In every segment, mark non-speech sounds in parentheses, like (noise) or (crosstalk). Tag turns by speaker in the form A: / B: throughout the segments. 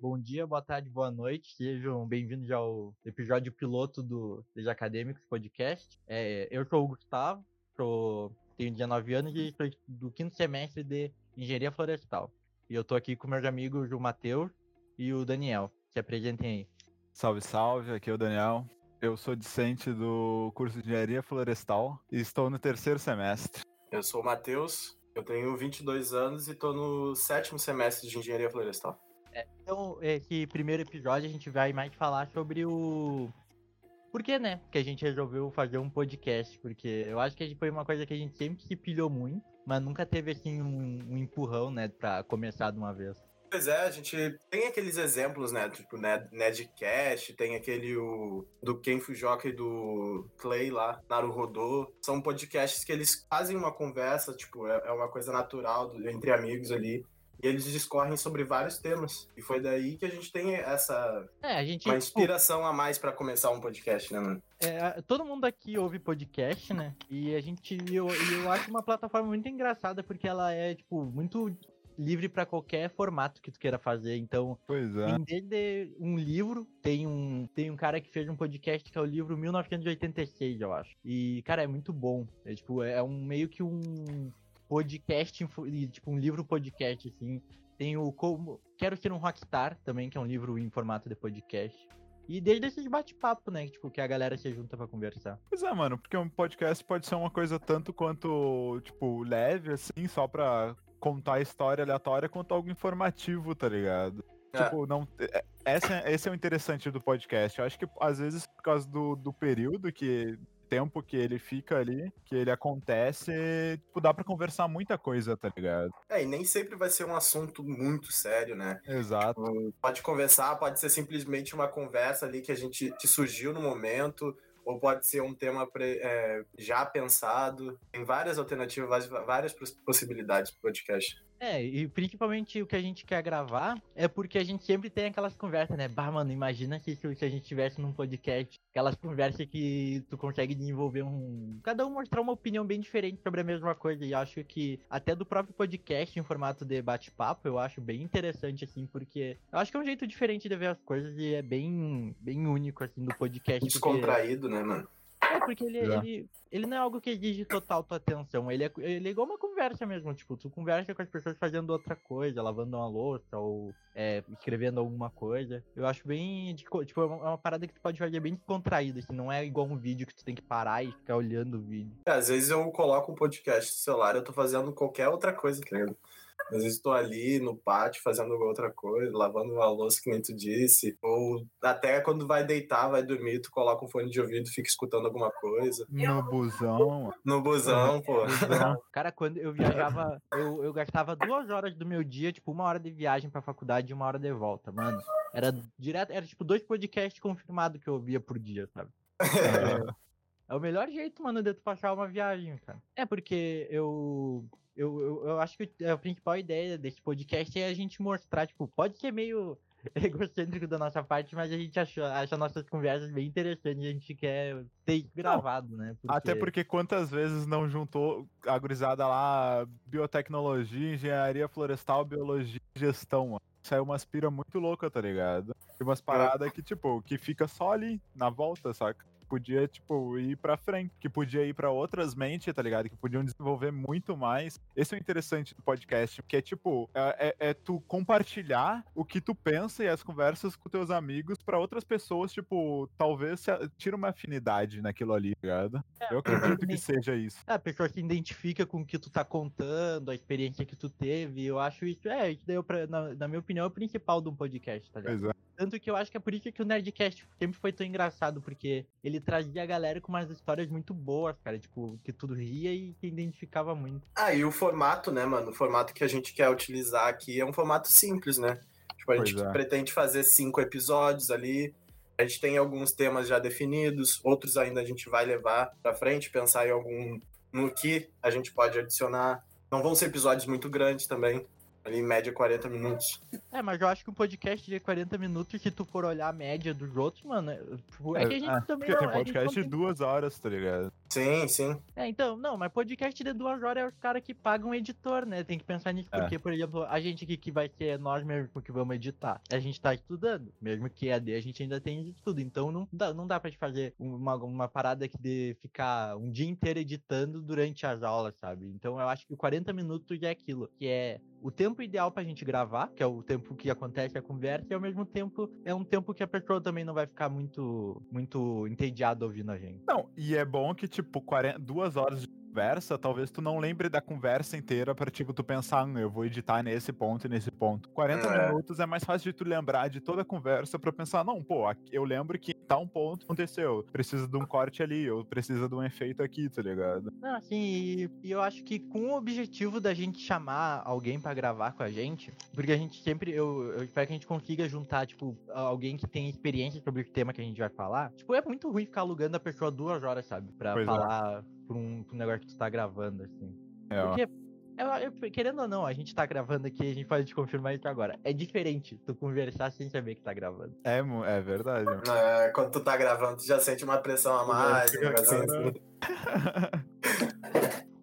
A: bom dia, boa tarde, boa noite. Sejam bem-vindos ao episódio piloto do Seja Acadêmicos Podcast. É, eu sou o Gustavo, sou, tenho 19 anos e sou do quinto semestre de Engenharia Florestal. E eu tô aqui com meus amigos o Matheus e o Daniel. Se apresentem aí.
B: Salve, salve, aqui é o Daniel. Eu sou discente do curso de Engenharia Florestal e estou no terceiro semestre.
C: Eu sou o Matheus, eu tenho 22 anos e estou no sétimo semestre de Engenharia Florestal.
A: Então, esse primeiro episódio a gente vai mais falar sobre o. Por que, né? Que a gente resolveu fazer um podcast. Porque eu acho que foi uma coisa que a gente sempre se pilhou muito, mas nunca teve, assim, um, um empurrão, né? Pra começar de uma vez.
C: Pois é, a gente tem aqueles exemplos, né? Tipo, Ned, Nedcast, tem aquele o, do Ken Fujioka e do Clay lá, Naru Rodô. São podcasts que eles fazem uma conversa, tipo, é, é uma coisa natural entre amigos ali. E eles discorrem sobre vários temas. E foi daí que a gente tem essa.
A: É, a gente.
C: Uma inspiração a mais para começar um podcast, né, mano?
A: É, todo mundo aqui ouve podcast, né? E a gente. Eu, eu acho uma plataforma muito engraçada porque ela é, tipo, muito livre para qualquer formato que tu queira fazer. Então,
B: pois é.
A: tem desde um livro, tem um, tem um cara que fez um podcast que é o livro 1986, eu acho. E, cara, é muito bom. É tipo, é um meio que um podcast, tipo um livro podcast, assim. Tem o Como Quero Ser um Rockstar também, que é um livro em formato de podcast. E desde esses bate-papo, né? Tipo, que a galera se junta pra conversar.
B: Pois é, mano, porque um podcast pode ser uma coisa tanto quanto, tipo, leve, assim, só pra contar a história aleatória, quanto algo informativo, tá ligado? É. Tipo, não. É, esse é, esse é o interessante do podcast. Eu acho que, às vezes, por causa do, do período que tempo que ele fica ali, que ele acontece, tipo, dá pra conversar muita coisa, tá ligado?
C: É, e nem sempre vai ser um assunto muito sério, né?
B: Exato.
C: Tipo, pode conversar, pode ser simplesmente uma conversa ali que a gente que surgiu no momento, ou pode ser um tema é, já pensado. Tem várias alternativas, várias possibilidades para podcast.
A: É, e principalmente o que a gente quer gravar é porque a gente sempre tem aquelas conversas, né? Bah, mano, imagina se, se a gente tivesse num podcast, aquelas conversas que tu consegue desenvolver um. Cada um mostrar uma opinião bem diferente sobre a mesma coisa. E acho que até do próprio podcast em formato de bate-papo, eu acho bem interessante, assim, porque eu acho que é um jeito diferente de ver as coisas e é bem, bem único, assim, do podcast.
C: Descontraído,
A: porque...
C: né, mano?
A: É, porque ele, ele, ele não é algo que exige total tua atenção. Ele é, ele é igual uma conversa mesmo. Tipo, tu conversa com as pessoas fazendo outra coisa, lavando uma louça ou é, escrevendo alguma coisa. Eu acho bem. Tipo, é uma, é uma parada que tu pode fazer bem descontraída, assim. Não é igual um vídeo que tu tem que parar e ficar olhando o vídeo.
C: É, às vezes eu coloco um podcast no celular eu tô fazendo qualquer outra coisa, tá ligado? Às vezes estou ali no pátio fazendo outra coisa, lavando uma louça que nem tu disse. Ou até quando vai deitar, vai dormir, tu coloca um fone de ouvido e fica escutando alguma coisa.
B: No busão. (laughs)
C: No busão, pô. (laughs)
A: Cara, quando eu viajava, eu, eu gastava duas horas do meu dia, tipo, uma hora de viagem pra faculdade e uma hora de volta, mano. Era direto, era tipo dois podcasts confirmados que eu ouvia por dia, sabe? (laughs) É, é o melhor jeito, mano, de tu passar uma viagem, cara. É porque eu eu, eu, eu, acho que a principal ideia desse podcast é a gente mostrar, tipo, pode ser meio (laughs) egocêntrico da nossa parte, mas a gente acha, acha nossas conversas bem interessantes e a gente quer ter gravado, né?
B: Porque... Até porque quantas vezes não juntou a gurizada lá, biotecnologia, engenharia florestal, biologia e gestão, mano. Saiu uma aspira muito louca, tá ligado? E umas paradas que, tipo, que fica só ali, na volta, saca? Podia, tipo, ir pra frente, que podia ir para outras mentes, tá ligado? Que podiam desenvolver muito mais. Esse é o interessante do podcast, que é, tipo, é, é, é tu compartilhar o que tu pensa e as conversas com teus amigos para outras pessoas, tipo, talvez tira uma afinidade naquilo ali, tá ligado? É, eu acredito que seja isso.
A: É, a pessoa se identifica com o que tu tá contando, a experiência que tu teve, eu acho isso, é, isso daí, eu, na, na minha opinião, é o principal de um podcast, tá ligado? Exato. Tanto que eu acho que é por isso que o Nerdcast sempre foi tão engraçado, porque ele trazia a galera com umas histórias muito boas, cara. Tipo, que tudo ria e que identificava muito.
C: Ah, e o formato, né, mano? O formato que a gente quer utilizar aqui é um formato simples, né? Tipo, a pois gente é. pretende fazer cinco episódios ali. A gente tem alguns temas já definidos, outros ainda a gente vai levar pra frente, pensar em algum. no que a gente pode adicionar. Não vão ser episódios muito grandes também. Ali em média 40 minutos.
A: É, mas eu acho que um podcast de 40 minutos, se tu for olhar a média dos outros, mano, é, tipo, é que a gente
B: é,
A: também.
B: Porque não, tem podcast de duas horas, tá ligado?
C: Sim, sim.
A: É, então, não, mas podcast de duas horas é os caras que pagam editor, né? Tem que pensar nisso,
B: É.
A: porque, por exemplo, a gente aqui que vai ser nós mesmo que vamos editar, a gente tá estudando, mesmo que EAD, a gente ainda tem estudo, então não dá, não dá pra te fazer uma, uma parada que de ficar um dia inteiro editando durante as aulas, sabe? Então eu acho que 40 minutos é aquilo, que é o tempo ideal pra gente gravar, que é o tempo que acontece a conversa, e ao mesmo tempo é um tempo que a pessoa também não vai ficar muito, muito entediada ouvindo a gente.
B: Não, e é bom que, tipo, 40, duas horas de conversa, talvez tu não lembre da conversa inteira pra, tipo, tu pensar, "Hum, eu vou editar nesse ponto e nesse ponto. 40
C: É.
B: minutos é mais fácil de tu lembrar de toda a conversa pra pensar, não, pô, eu lembro que em tal ponto aconteceu, precisa de um corte ali, ou precisa de um efeito aqui, tá ligado?
A: Não, assim, e, e eu acho que com o objetivo da gente chamar alguém pra gravar com a gente, porque a gente sempre, eu, eu espero que a gente consiga juntar, tipo, alguém que tem experiência sobre o tema que a gente vai falar. Tipo, é muito ruim ficar alugando a pessoa duas horas, sabe? Pra
B: Pois é.
A: Por, um, por um negócio que tu tá gravando, assim.
B: É.
A: Porque, eu- eu- querendo ou não, a gente tá gravando aqui, a gente pode te confirmar isso agora. É diferente tu conversar sem saber que tá gravando.
B: É, é verdade.
C: É, quando tu tá gravando, tu já sente uma pressão a mais.
B: cara.
C: assim.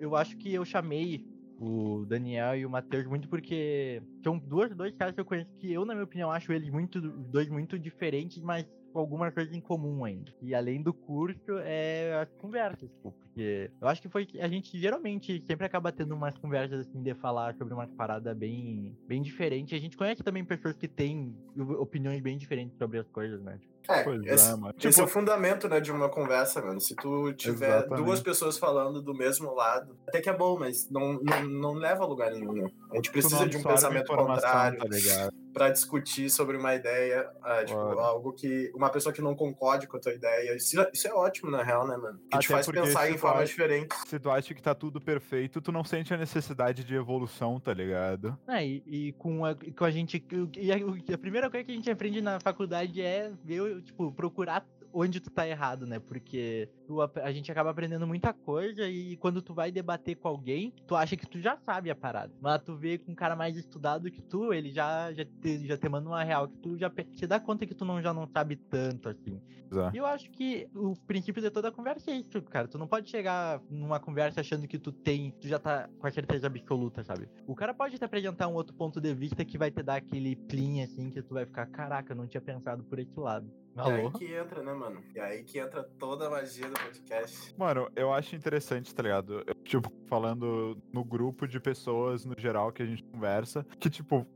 A: eu acho que eu chamei o Daniel e o Matheus muito porque são duas, dois caras que eu conheço que eu, na minha opinião, acho eles muito, dois muito diferentes, mas com alguma coisa em comum ainda. E além do curso, é as conversas, tipo, porque eu acho que foi que a gente geralmente sempre acaba tendo umas conversas assim de falar sobre uma parada bem, bem diferente. A gente conhece também pessoas que têm opiniões bem diferentes sobre as coisas, né?
C: É,
B: Pois
C: esse,
B: é, mano.
C: esse
B: Tipo,
C: é o fundamento, né, de uma conversa, mano. Se tu tiver
B: Exatamente.
C: duas pessoas falando do mesmo lado, até que é bom, mas não, não, não leva a lugar nenhum, né? A gente precisa de um pensamento contrário
B: Tá
C: pra discutir sobre uma ideia, ah, tipo,
B: Claro.
C: algo que uma pessoa que não concorde com a tua ideia. Isso, isso é ótimo, na real, né, mano? Que te
B: Até
C: faz
B: porque
C: pensar em formas diferentes.
B: Se tu acha que tá tudo perfeito, tu não sente a necessidade de evolução, tá ligado?
A: É, e, e com, a, com a gente. E a, a primeira coisa que a gente aprende na faculdade é ver, tipo, procurar onde tu tá errado, né? Porque tu a gente acaba aprendendo muita coisa e quando tu vai debater com alguém, tu acha que tu já sabe a parada. Mas tu vê com um cara mais estudado que tu, ele já, já, te, já te manda uma real, que tu já te dá conta que tu não, já não sabe tanto, assim.
B: Exato.
A: E eu acho que o princípio de toda a conversa é isso, cara. Tu não pode chegar numa conversa achando que tu tem, tu já tá com a certeza absoluta, sabe? O cara pode te apresentar um outro ponto de vista que vai te dar aquele plim, assim, que tu vai ficar, caraca, eu não tinha pensado por esse lado.
C: Aí
A: Alô?
C: que entra, né, mano? E aí que entra toda a magia do podcast.
B: Mano, eu acho interessante, tá ligado? Eu, tipo, falando no grupo de pessoas no geral que a gente conversa, que, tipo,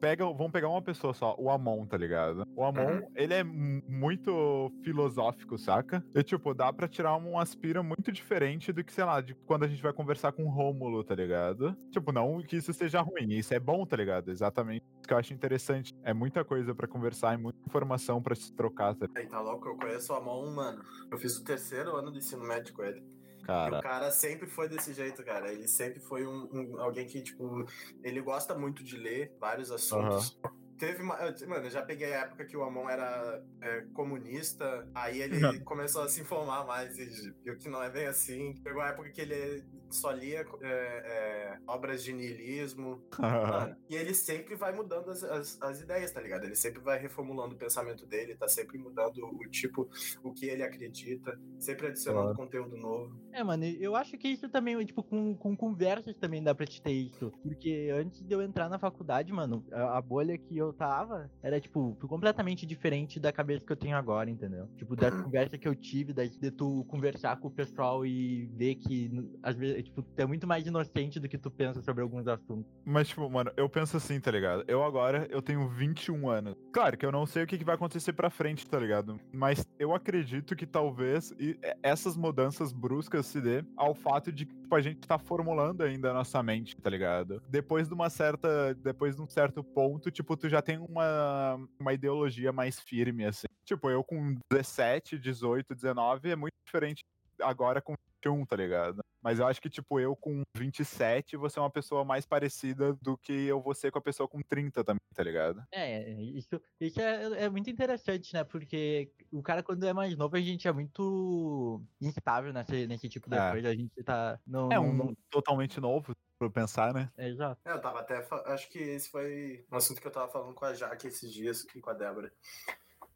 B: pega, vamos pegar uma pessoa só, o Amon, tá ligado? O Amon, ele é mu- muito filosófico, saca? E, tipo, dá pra tirar um aspira muito diferente do que, sei lá, de quando a gente vai conversar com o Rômulo, tá ligado? Tipo, não que isso seja ruim, isso é bom, tá ligado? Exatamente que eu acho interessante. É muita coisa pra conversar, é muita informação pra se trocar, tá
C: Aí tá louco, eu conheço o Amon, mano. Eu fiz o terceiro ano do ensino médio com ele. E
B: cara?
C: o cara sempre foi desse jeito, cara. Ele sempre foi um, um- alguém que, tipo, ele gosta muito de ler vários assuntos. Teve uma. Mano, eu já peguei a época que o Amon era é, comunista, aí ele (laughs) começou a se informar mais e viu que não é bem assim. Pegou a época que ele só lia é, é, obras de niilismo. Mano, (laughs) e ele sempre vai mudando as, as, as ideias, tá ligado? Ele sempre vai reformulando o pensamento dele, tá sempre mudando o tipo, o que ele acredita, sempre adicionando
B: Claro.
C: conteúdo novo.
A: É, mano, eu acho que isso também, tipo, com, com conversas também dá pra te ter isso. Porque antes de eu entrar na faculdade, mano, a, a bolha que eu tava era, tipo, completamente diferente da cabeça que eu tenho agora, entendeu? Tipo, da
C: Uhum.
A: conversa que eu tive, da, de tu conversar com o pessoal e ver que, às vezes, tipo, tu é muito mais inocente do que tu pensa sobre alguns assuntos.
B: Mas, tipo, mano, eu penso assim, tá ligado? Eu agora, eu tenho 21 anos. Claro que eu não sei o que que vai acontecer pra frente, tá ligado? Mas eu acredito que talvez e- essas mudanças bruscas se dê ao fato de que tipo, a gente tá formulando ainda a nossa mente, tá ligado? Depois de uma certa. Depois de um certo ponto, tipo, tu já tem uma, uma ideologia mais firme, assim. Tipo, eu com 17, 18, 19 é muito diferente agora com 21, tá ligado? Mas eu acho que, tipo, eu com 27 vou ser uma pessoa mais parecida do que eu vou ser com a pessoa com 30 também, tá ligado?
A: É, isso, isso é, é muito interessante, né? Porque o cara, quando é mais novo, a gente é muito instável nesse, nesse tipo de
B: É.
A: coisa. A gente tá. Não,
B: É um
A: não-
B: mundo totalmente novo, pra pensar, né?
A: é, exato.
C: É, eu tava até. Acho que esse foi um assunto que eu tava falando com a Jaque esses dias e com a Débora.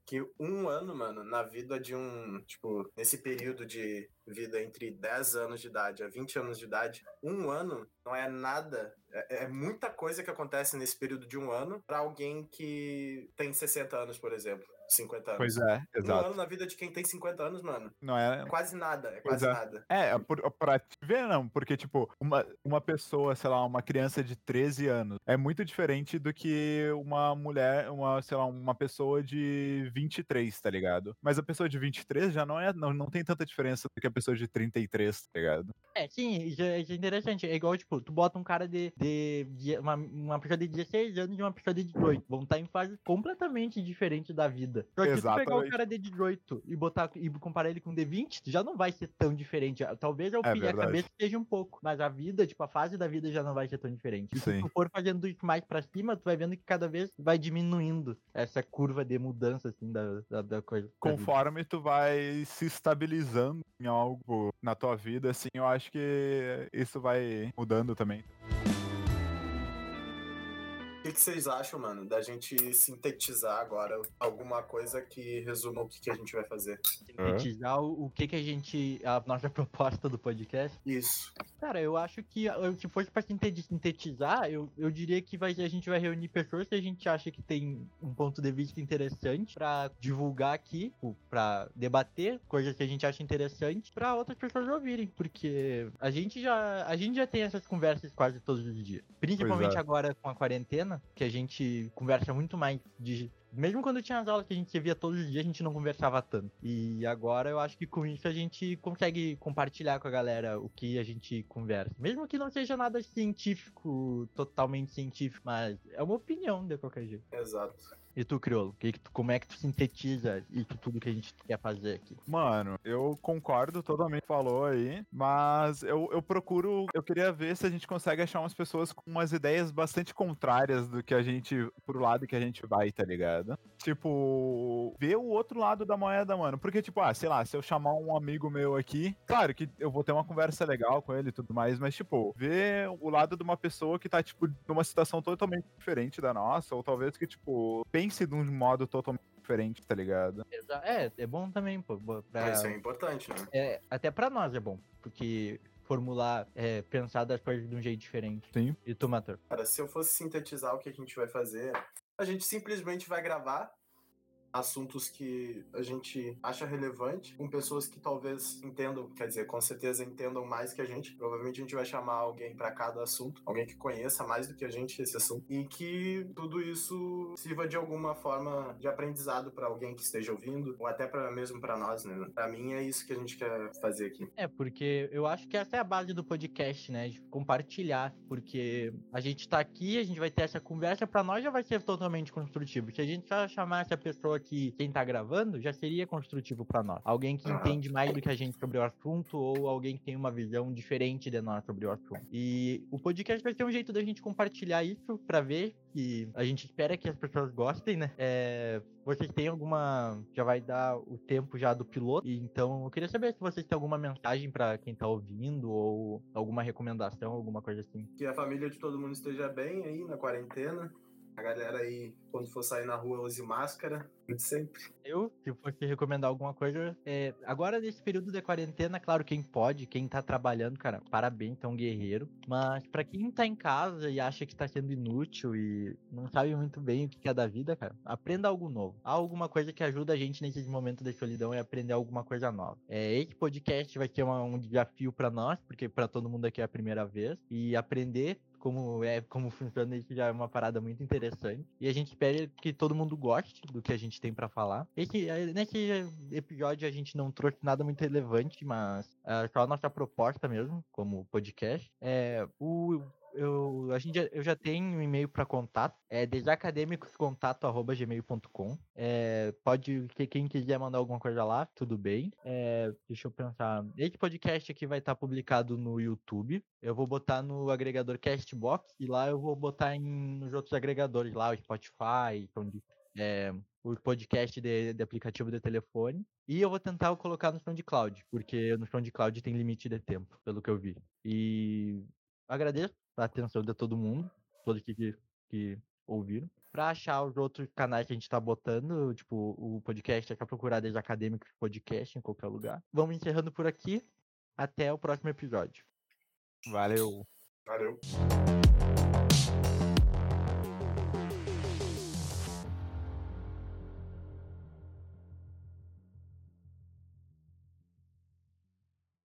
C: Que um ano, mano, na vida de um. Tipo, nesse período de vida entre 10 anos de idade a 20 anos de idade, um ano não é nada, é, é muita coisa que acontece nesse período de um ano para alguém que tem 60 anos, por exemplo. 50 anos.
B: Pois é, exato.
C: Um ano na vida de quem tem 50 anos, mano.
B: Não é.
C: é quase nada, é quase
B: é.
C: nada.
B: É, é por, pra te ver, não, porque, tipo, uma, uma pessoa, sei lá, uma criança de 13 anos é muito diferente do que uma mulher, uma, sei lá, uma pessoa de 23, tá ligado? Mas a pessoa de 23 já não é, não, não tem tanta diferença do que a pessoa de 33, tá ligado?
A: É, sim, isso é, interessante. É igual, tipo, tu bota um cara de, de, de uma, uma pessoa de 16 anos e uma pessoa de 18. Vão estar em fases completamente diferentes da vida. Só que se tu pegar o cara de 18 e botar e comparar ele com o D20, já não vai ser tão diferente. Talvez a, é a cabeça seja um pouco, mas a vida, tipo, a fase da vida já não vai ser tão diferente. E se tu for fazendo isso mais pra cima, tu vai vendo que cada vez vai diminuindo essa curva de mudança, assim, da, da, da coisa.
B: Conforme tu vai se estabilizando em algo na tua vida, assim, eu acho que isso vai mudando também
C: que, que vocês acham, mano, da gente sintetizar agora alguma coisa que resuma o que, que a gente vai fazer?
A: Sintetizar o, o que, que a gente. a nossa (laughs) proposta do podcast?
C: Isso.
A: Cara, eu acho que se fosse pra sintetizar, eu, eu diria que vai, a gente vai reunir pessoas que a gente acha que tem um ponto de vista interessante pra divulgar aqui, pra debater coisas que a gente acha interessante pra outras pessoas ouvirem. Porque a gente já, a gente já tem essas conversas quase todos os dias. Principalmente é. agora com a quarentena que a gente conversa muito mais de mesmo quando tinha as aulas que a gente via todos os dias, a gente não conversava tanto. E agora eu acho que com isso a gente consegue compartilhar com a galera o que a gente conversa. Mesmo que não seja nada científico, totalmente científico, mas é uma opinião de qualquer jeito.
C: Exato.
A: E tu, Criolo, que que tu, como é que tu sintetiza isso tudo que a gente quer fazer aqui?
B: Mano, eu concordo totalmente falou aí, mas eu, eu procuro, eu queria ver se a gente consegue achar umas pessoas com umas ideias bastante contrárias do que a gente, pro lado que a gente vai, tá ligado? Tipo, ver o outro lado da moeda, mano. Porque, tipo, ah, sei lá, se eu chamar um amigo meu aqui, claro que eu vou ter uma conversa legal com ele e tudo mais, mas, tipo, ver o lado de uma pessoa que tá, tipo, numa situação totalmente diferente da nossa, ou talvez que, tipo, bem pense de um modo totalmente diferente, tá ligado?
A: É, é bom também, pô.
C: Pra... Isso é importante, né?
A: É, até pra nós é bom, porque formular, é, pensar das coisas de um jeito diferente.
B: Sim.
A: E tu, Mator?
C: Cara, se eu fosse sintetizar o que a gente vai fazer, a gente simplesmente vai gravar assuntos que a gente acha relevante, com pessoas que talvez entendam, quer dizer, com certeza entendam mais que a gente. Provavelmente a gente vai chamar alguém para cada assunto, alguém que conheça mais do que a gente esse assunto, e que tudo isso sirva de alguma forma de aprendizado para alguém que esteja ouvindo, ou até para mesmo para nós, né? Para mim é isso que a gente quer fazer aqui.
A: É, porque eu acho que essa é a base do podcast, né? De compartilhar, porque a gente tá aqui, a gente vai ter essa conversa, para nós já vai ser totalmente construtivo. Se a gente só chamar essa pessoa que quem tá gravando já seria construtivo para nós. Alguém que entende mais do que a gente sobre o assunto ou alguém que tem uma visão diferente de nós sobre o assunto. E o podcast vai ser um jeito da gente compartilhar isso para ver que a gente espera que as pessoas gostem, né? É, vocês têm alguma. Já vai dar o tempo já do piloto. Então eu queria saber se vocês têm alguma mensagem para quem tá ouvindo ou alguma recomendação, alguma coisa assim.
C: Que a família de todo mundo esteja bem aí na quarentena. A galera aí, quando for sair na rua, use máscara, de sempre.
A: Eu, se fosse recomendar alguma coisa, é, agora nesse período de quarentena, claro, quem pode, quem tá trabalhando, cara, parabéns, é um guerreiro. Mas para quem tá em casa e acha que tá sendo inútil e não sabe muito bem o que é da vida, cara, aprenda algo novo. Há alguma coisa que ajuda a gente nesses momentos de solidão e aprender alguma coisa nova. É, esse podcast vai ser uma, um desafio para nós, porque para todo mundo aqui é a primeira vez, e aprender como é, como funciona isso já é uma parada muito interessante. E a gente espera que todo mundo goste do que a gente tem para falar. Eh, nesse episódio a gente não trouxe nada muito relevante, mas é só a nossa proposta mesmo, como podcast. É, o a gente, eu já tenho um e-mail para contato, é desacadêmicoscontato.gmail.com. É, pode, quem quiser mandar alguma coisa lá, tudo bem. É, deixa eu pensar. Esse podcast aqui vai estar publicado no YouTube. Eu vou botar no agregador Castbox e lá eu vou botar em, nos outros agregadores lá, o Spotify, é, o podcast de, de, aplicativo de telefone. E eu vou tentar colocar no SoundCloud, porque no SoundCloud tem limite de tempo, pelo que eu vi. E agradeço a atenção de todo mundo, todos que, que, que ouviram. Pra achar os outros canais que a gente tá botando, tipo, o podcast é pra procurar desde acadêmicos podcast em qualquer lugar. Vamos encerrando por aqui. Até o próximo episódio.
B: Valeu.
C: Valeu.